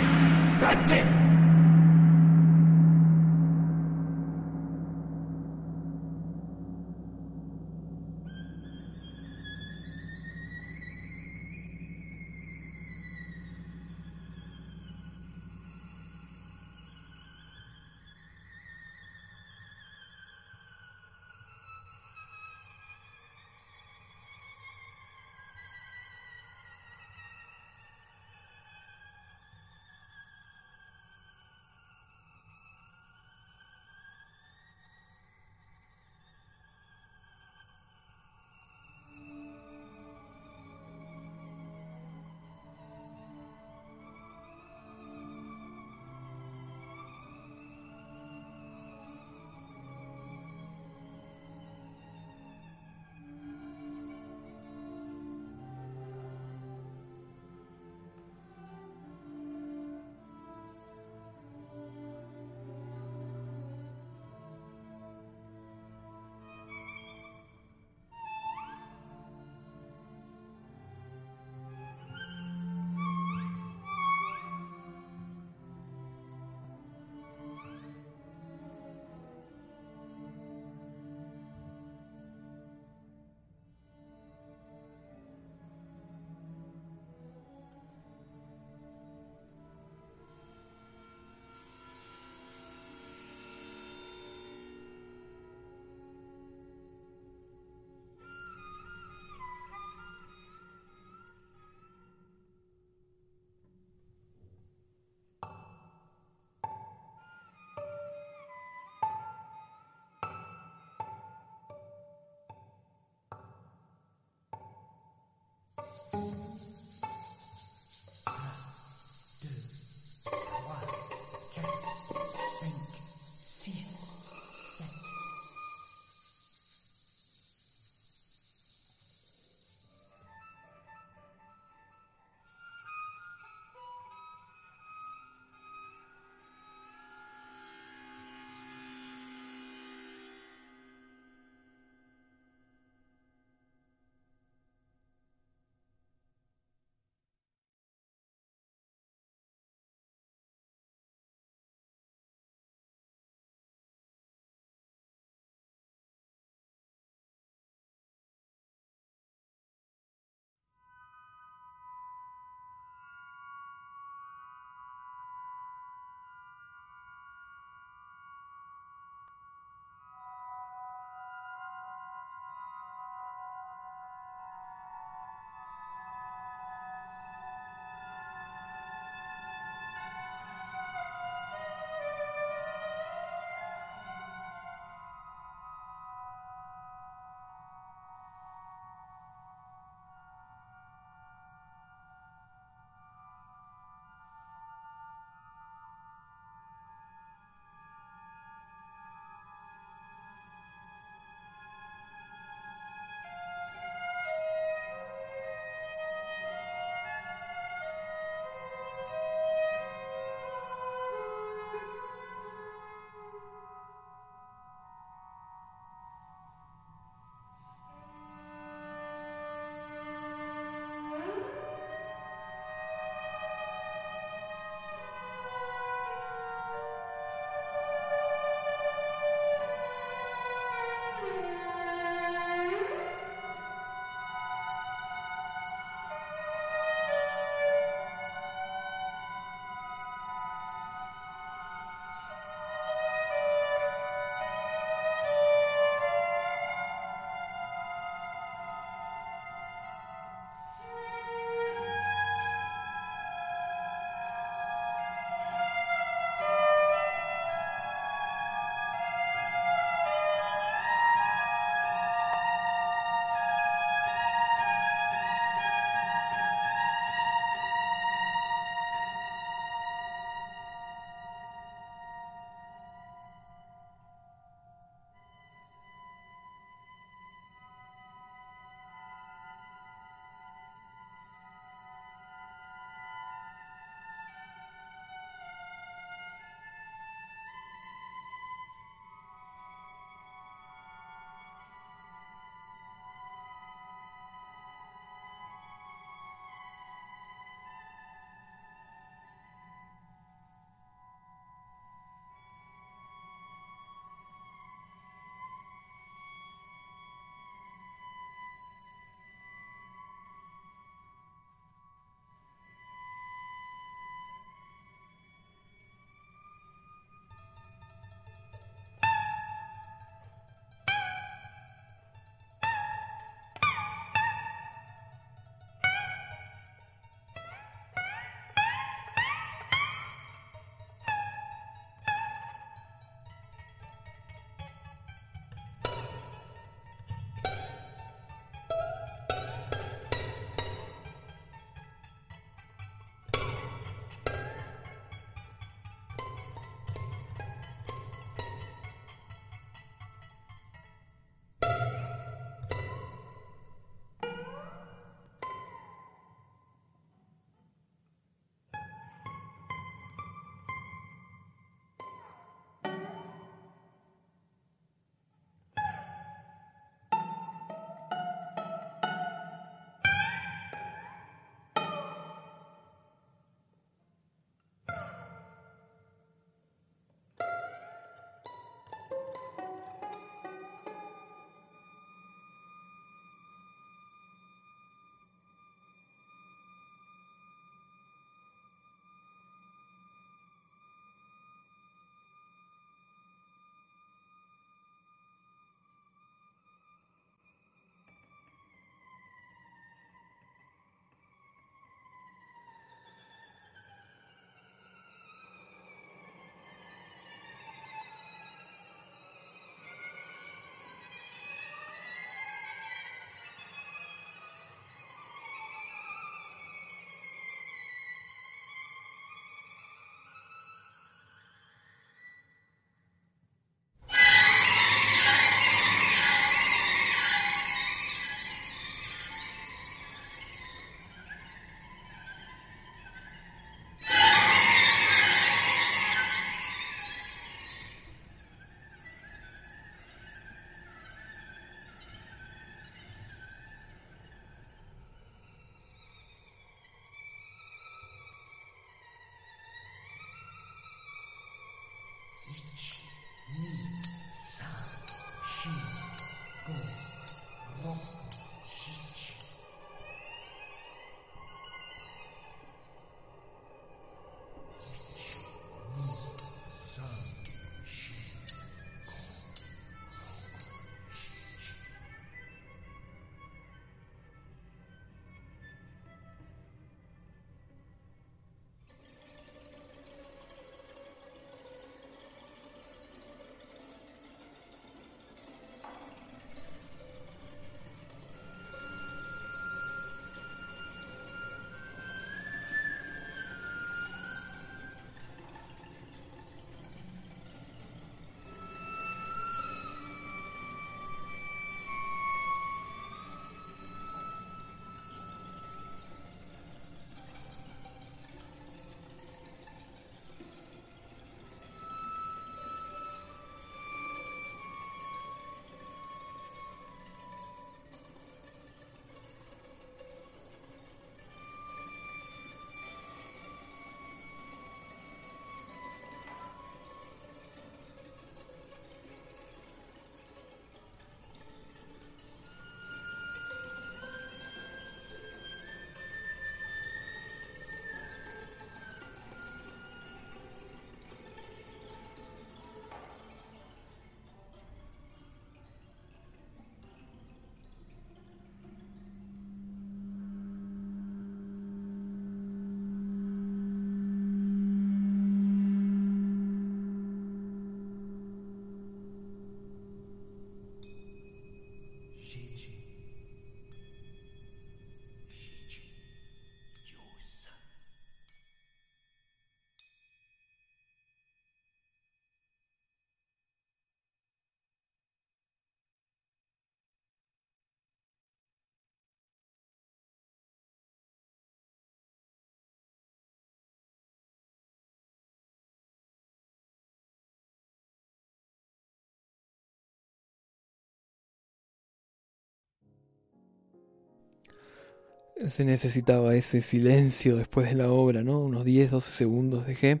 Se necesitaba ese silencio después de la obra, ¿no? Unos 10, 12 segundos dejé.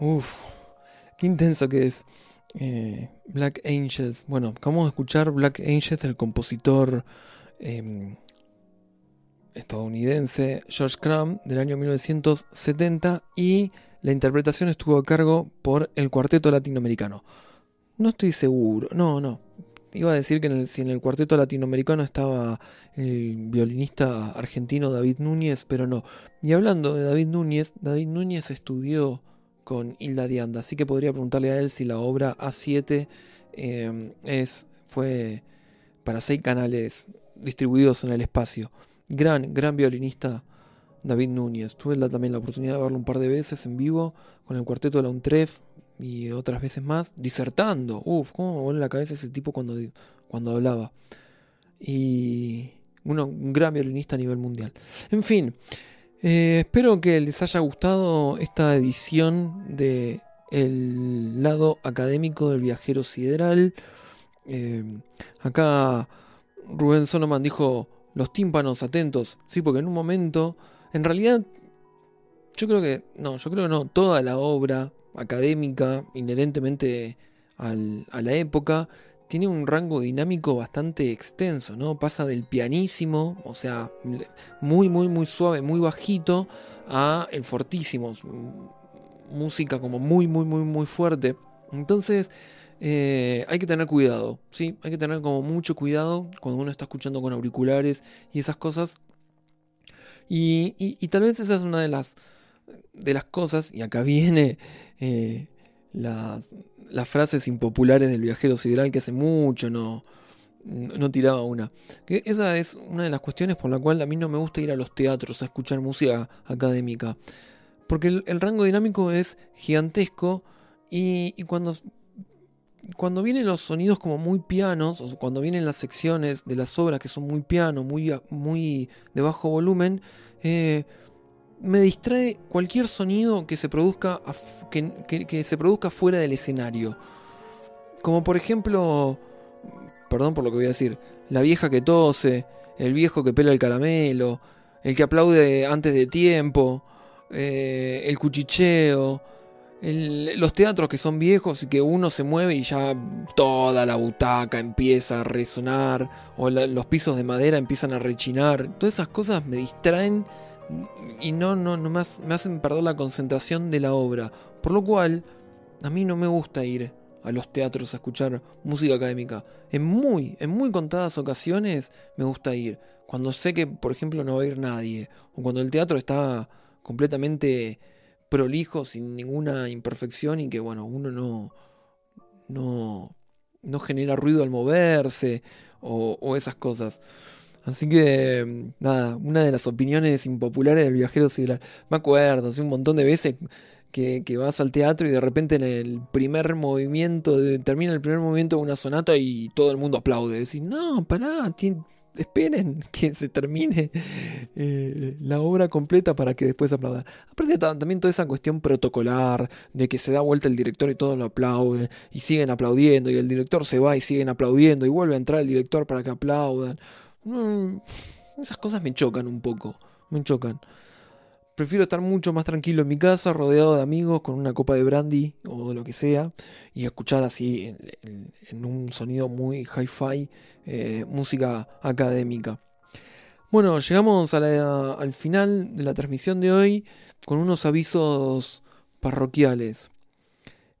Uf, qué intenso que es. Eh, Black Angels. Bueno, acabamos de escuchar Black Angels del compositor em, estadounidense George Crumb del año 1970 y la interpretación estuvo a cargo por el cuarteto latinoamericano. No estoy seguro, no, no. Iba a decir que si en el cuarteto latinoamericano estaba el violinista argentino David Núñez, pero no. Y hablando de David Núñez, David Núñez estudió con Hilda Dianda, así que podría preguntarle a él si la obra A7 eh, es, fue para seis canales distribuidos en el espacio. Gran, gran violinista David Núñez. Tuve también la oportunidad de verlo un par de veces en vivo con el cuarteto de la UNTREF y otras veces más, disertando. Uf, cómo me vuelve la cabeza ese tipo cuando, cuando hablaba. Y uno, un gran violinista a nivel mundial. En fin, eh, espero que les haya gustado esta edición de El lado académico del viajero sideral. Eh, acá Rubén Sonoman dijo los tímpanos atentos, sí, porque en un momento, en realidad, yo creo que, no, yo creo que no, toda la obra académica, inherentemente a la época, tiene un rango dinámico bastante extenso, ¿no? Pasa del pianísimo, o sea, muy, muy, muy suave, muy bajito, a el fortísimo, música como muy, muy, muy, muy fuerte. Entonces, eh, hay que tener cuidado, ¿sí? Hay que tener como mucho cuidado cuando uno está escuchando con auriculares y esas cosas. Y, tal vez esa es una de las, de las cosas, y acá viene eh, las, frases impopulares del viajero sideral que hace mucho no, no tiraba una. Que esa es una de las cuestiones por la cual a mí no me gusta ir a los teatros a escuchar música académica. Porque el, rango dinámico es gigantesco y, y cuando cuando vienen los sonidos como muy pianos, o cuando vienen las secciones de las obras que son muy piano, muy, muy de bajo volumen, eh, me distrae cualquier sonido que se produzca que, se produzca fuera del escenario. Como por ejemplo, perdón por lo que voy a decir, la vieja que tose, el viejo que pela el caramelo, el que aplaude antes de tiempo, eh, el cuchicheo los teatros que son viejos y que uno se mueve y ya toda la butaca empieza a resonar o los pisos de madera empiezan a rechinar. Todas esas cosas me distraen y no, no, no me, hacen perder la concentración de la obra. Por lo cual, a mí no me gusta ir a los teatros a escuchar música académica. En muy, en muy contadas ocasiones me gusta ir. Cuando sé que, por ejemplo, no va a ir nadie. O cuando el teatro está completamente prolijo, sin ninguna imperfección y que, bueno, uno no, no, no genera ruido al moverse o, esas cosas. Así que, nada, una de las opiniones impopulares del viajero sideral. Me acuerdo, hace un montón de veces que, vas al teatro y de repente en el primer movimiento, termina el primer movimiento de una sonata y todo el mundo aplaude. Decís, no, pará, esperen que se termine eh, la obra completa para que después aplaudan. Aparte también toda esa cuestión protocolar de que se da vuelta el director y todos lo aplauden y siguen aplaudiendo y el director se va y siguen aplaudiendo y vuelve a entrar el director para que aplaudan. Esas cosas me chocan un poco, me chocan. Prefiero estar mucho más tranquilo en mi casa, rodeado de amigos, con una copa de brandy o lo que sea, y escuchar así en, un sonido muy hi-fi eh, música académica. Bueno, llegamos al final de la transmisión de hoy con unos avisos parroquiales.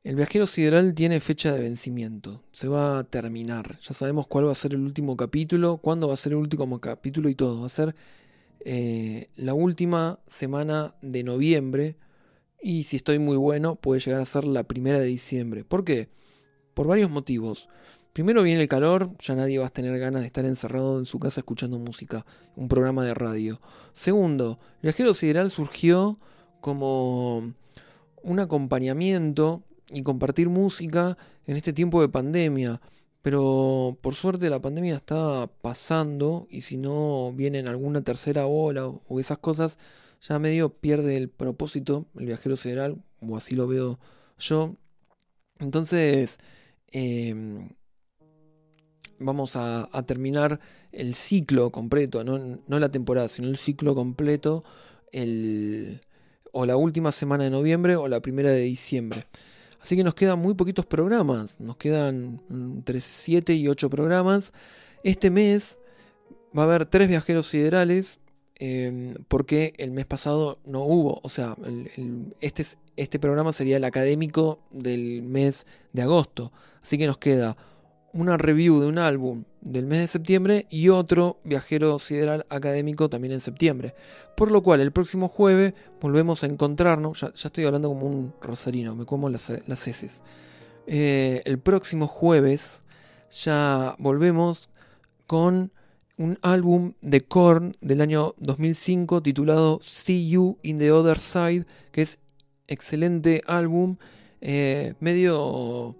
El viajero sideral tiene fecha de vencimiento, se va a terminar. Ya sabemos cuál va a ser el último capítulo, cuándo va a ser el último capítulo y todo. Va a ser eh, la última semana de noviembre y si estoy muy bueno puede llegar a ser la primera de diciembre. ¿Por qué? Por varios motivos. Primero viene el calor, ya nadie va a tener ganas de estar encerrado en su casa escuchando música, un programa de radio. Segundo, el viajero sideral surgió como un acompañamiento y compartir música en este tiempo de pandemia. Pero por suerte la pandemia está pasando y si no viene en alguna tercera ola o esas cosas, ya medio pierde el propósito el viajero sideral, o así lo veo yo. Entonces, em, vamos a, terminar el ciclo completo, no, la temporada, sino el ciclo completo el, o la última semana de noviembre o la primera de diciembre. Así que nos quedan muy poquitos programas, nos quedan entre 7 y 8 programas. Este mes va a haber tres viajeros siderales, em, porque el mes pasado no hubo, o sea, este, este programa sería el académico del mes de agosto. Así que nos queda una review de un álbum del mes de septiembre y otro viajero sideral académico también en septiembre. Por lo cual el próximo jueves volvemos a encontrarnos, ya, estoy hablando como un rosarino, me como las, las heces. Eh, el próximo jueves ya volvemos con un álbum de Korn del año 2005 titulado See You in the Other Side, que es excelente álbum, eh, medio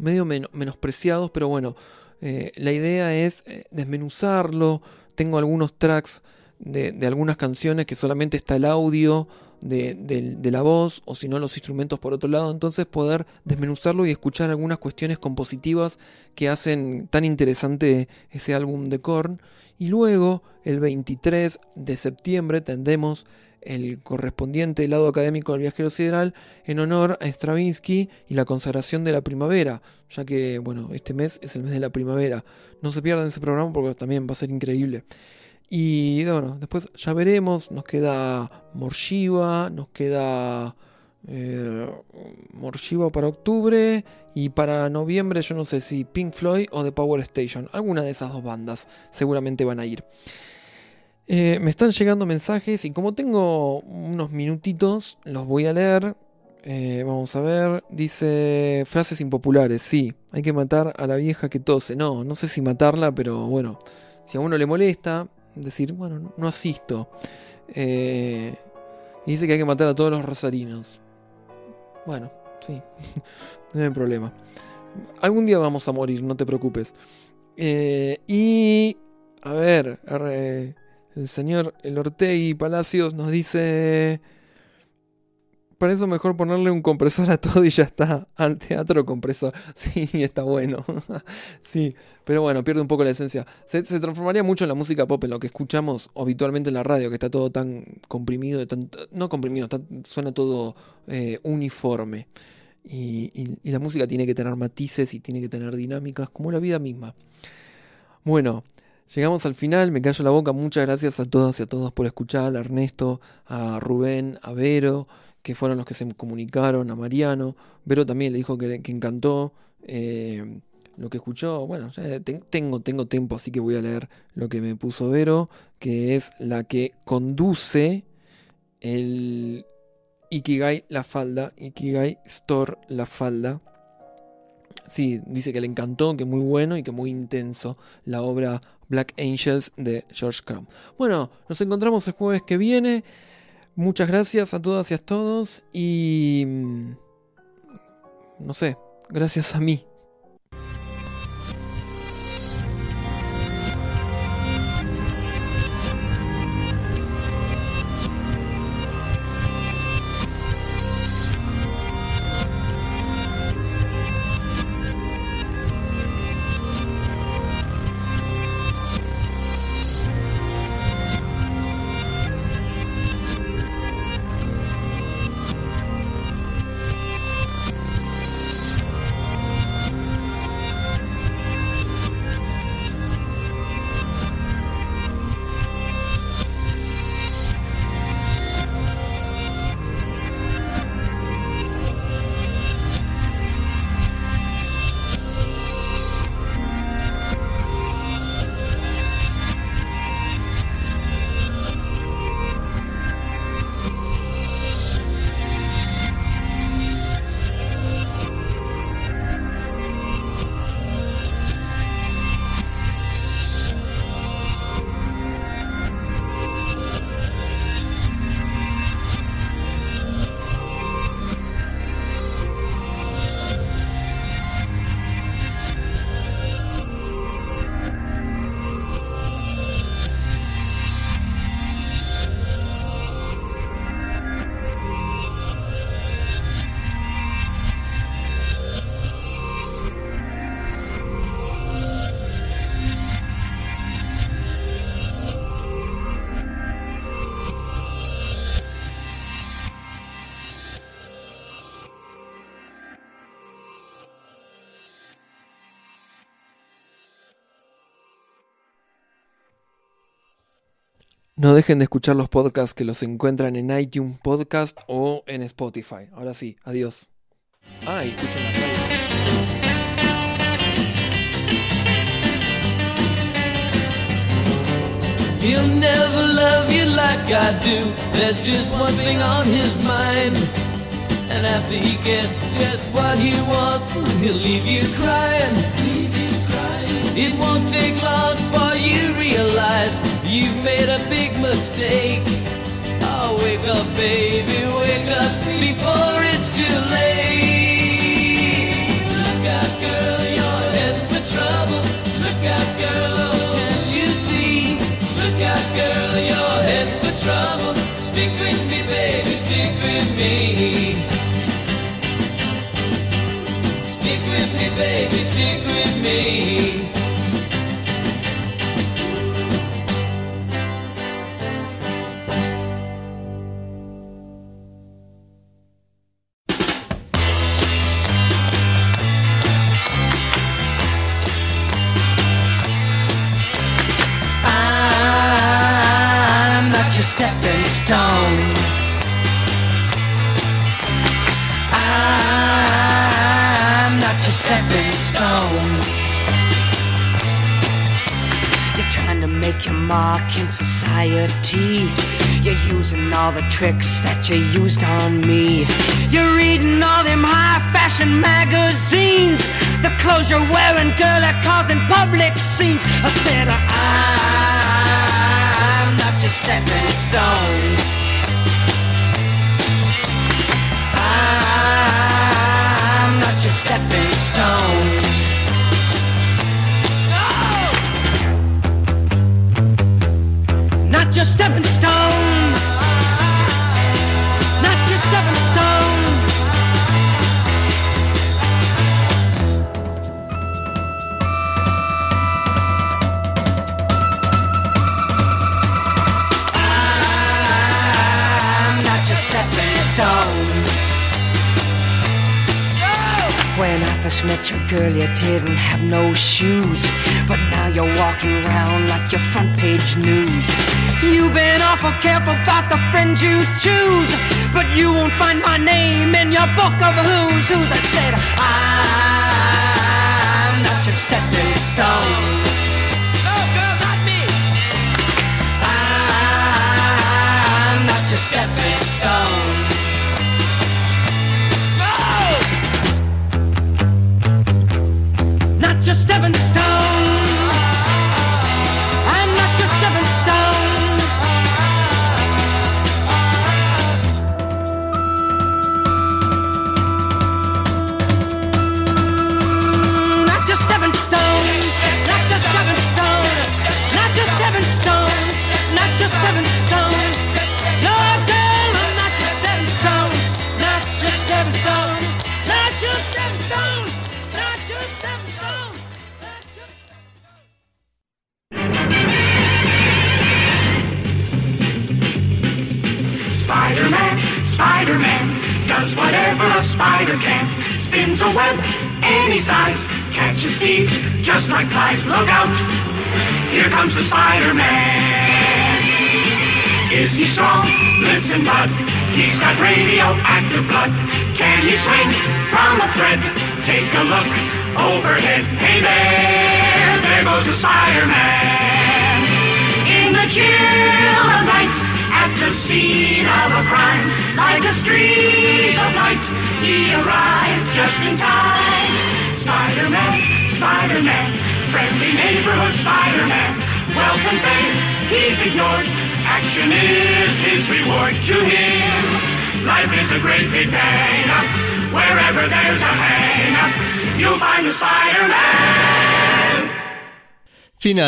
medio menospreciados, pero bueno, eh, la idea es eh, desmenuzarlo. Tengo algunos tracks de, algunas canciones que solamente está el audio de, la voz o si no los instrumentos por otro lado, entonces poder desmenuzarlo y escuchar algunas cuestiones compositivas que hacen tan interesante ese álbum de Korn. Y luego, el 23 de septiembre, tendremos el correspondiente lado académico del viajero sideral en honor a Stravinsky y la consagración de la primavera, ya que, bueno, este mes es el mes de la primavera. No se pierdan ese programa porque también va a ser increíble. Y bueno, después ya veremos, nos queda Morshiva, nos queda eh, Morshiva para octubre y para noviembre yo no sé si Pink Floyd o The Power Station, alguna de esas dos bandas seguramente van a ir. Eh, me están llegando mensajes y como tengo unos minutitos, los voy a leer. Eh, vamos a ver, dice frases impopulares. Sí, hay que matar a la vieja que tose. No, no sé si matarla, pero bueno, si a uno le molesta, decir, bueno, no asisto. Eh, dice que hay que matar a todos los rosarinos. Bueno, sí, no hay problema. Algún día vamos a morir, no te preocupes. y, a ver, el señor El Ortegui Palacios nos dice... Para eso mejor ponerle un compresor a todo y ya está. Al teatro compresor. Sí, está bueno. sí, pero bueno, pierde un poco la esencia. Se, transformaría mucho en la música pop, en lo que escuchamos habitualmente en la radio, que está todo tan comprimido, no comprimido, suena todo eh, uniforme. y la música tiene que tener matices y tiene que tener dinámicas, como la vida misma. Bueno, Llegamos al final, me callo la boca. Muchas gracias a todas y a todos por escuchar, a Ernesto, a Rubén, a Vero, que fueron los que se comunicaron, a Mariano. Vero también le dijo que, encantó eh, lo que escuchó. Bueno, tengo, tengo tiempo, así que voy a leer lo que me puso Vero, que es la que conduce el Ikigai La Falda, Ikigai Store La Falda. Sí, dice que le encantó, que muy bueno y que muy intenso la obra Black Angels de George Crumb. Bueno, nos encontramos el jueves que viene. Muchas gracias a todas y a todos y... Mm, no sé, gracias a mí No dejen de escuchar los podcasts que los encuentran en iTunes Podcast o en Spotify. Ahora sí, adiós. Ah, y escuchen la radio. He'll never love you like I do. There's just one thing on his mind. And after he gets just what he wants, he'll leave you crying. Leave you crying. It won't take long for you you've made a big mistake. Oh, wake up, baby, wake up before it's too late. Look out, girl, you're heading for trouble. Look out, girl, can't you see? Look out, girl, you're heading for trouble. Stick with me, baby, stick with me. Stick with me, baby, stick with me. I'm not your stepping stone. You're trying to make your mark in society. You're using all the tricks that you used on me. You're reading all them high fashion magazines. The clothes you're wearing, girl, are causing public scenes. I said, not your stepping stone. I'm not your stepping stone. Not your stepping stone. When I first met you, girl, you didn't have no shoes. But now you're walking around like your front page news. You've been awful careful about the friends you choose. But you won't find my name in your book of who's who's. I said, I'm not your stepping stone. Not your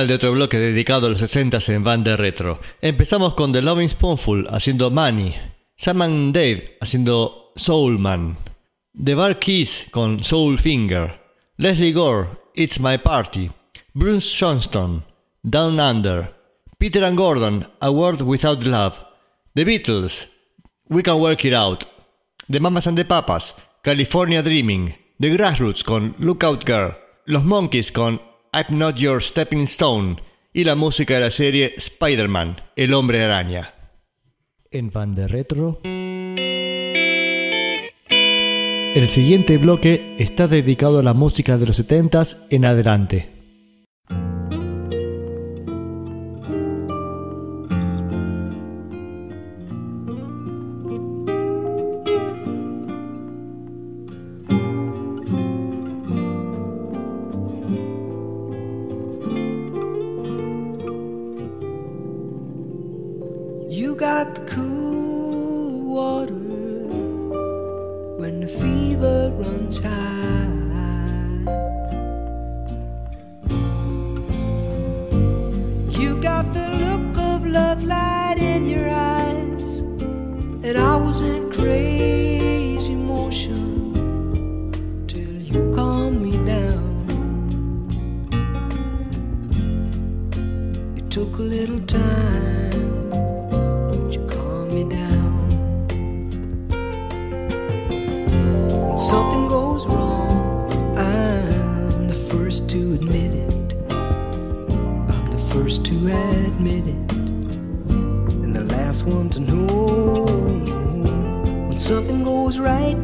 Final de otro bloque dedicado a los 60 en banda retro. Empezamos con The Loving Spoonful haciendo Money, Sam and Dave haciendo Soulman, The Bar Keys con Soul Finger, Leslie Gore, It's My Party, Bruce Johnston, Down Under, Peter and Gordon, A World Without Love, The Beatles, We Can Work It Out, The Mamas and the Papas, California Dreaming, The Grassroots con Lookout Girl, Los Monkeys con I'm Not Your Stepping Stone y la música de la serie Spider-Man, el hombre araña. En Fan de Retro. El siguiente bloque está dedicado a la música de los 70s en adelante. Took a little time, but you calmed me down. When something goes wrong, I'm the first to admit it. I'm the first to admit it, and the last one to know when something goes right.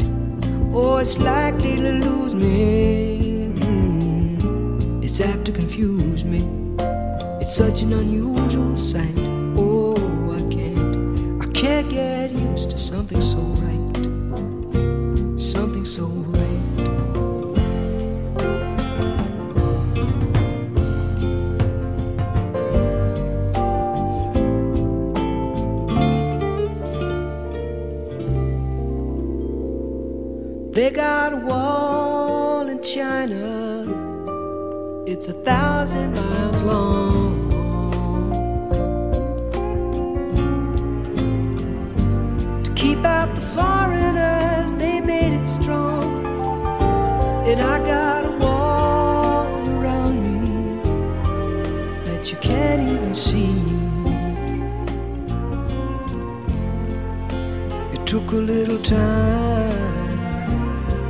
Oh, it's likely to lose me. Mm, It's apt to confuse me. Such an unusual sight. Oh, I can't, I can't get used to something so right. Something so right. They got a wall in China. It's a thousand miles long. I got a wall around me that you can't even see. It took a little time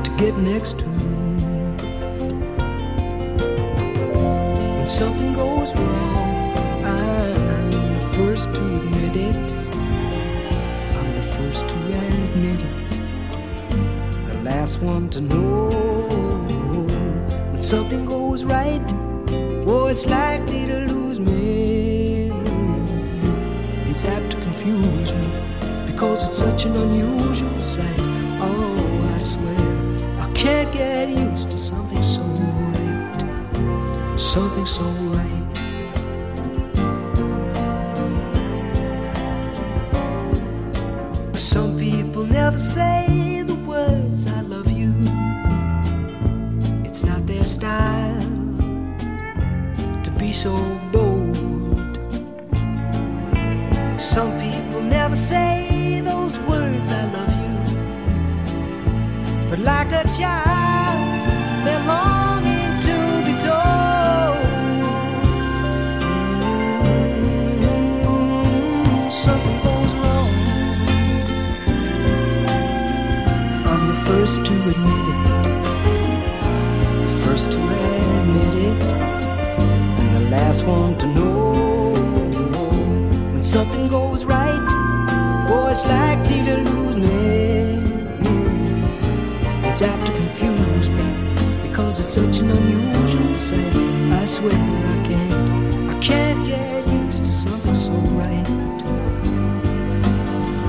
to get next to me. When something goes wrong, I'm the first to admit it. I'm the first to admit it. The last one to know something goes right. Oh, it's likely to lose me. It's apt to confuse me because it's such an unusual sight. Oh, I swear I can't get used to something so right, something so right.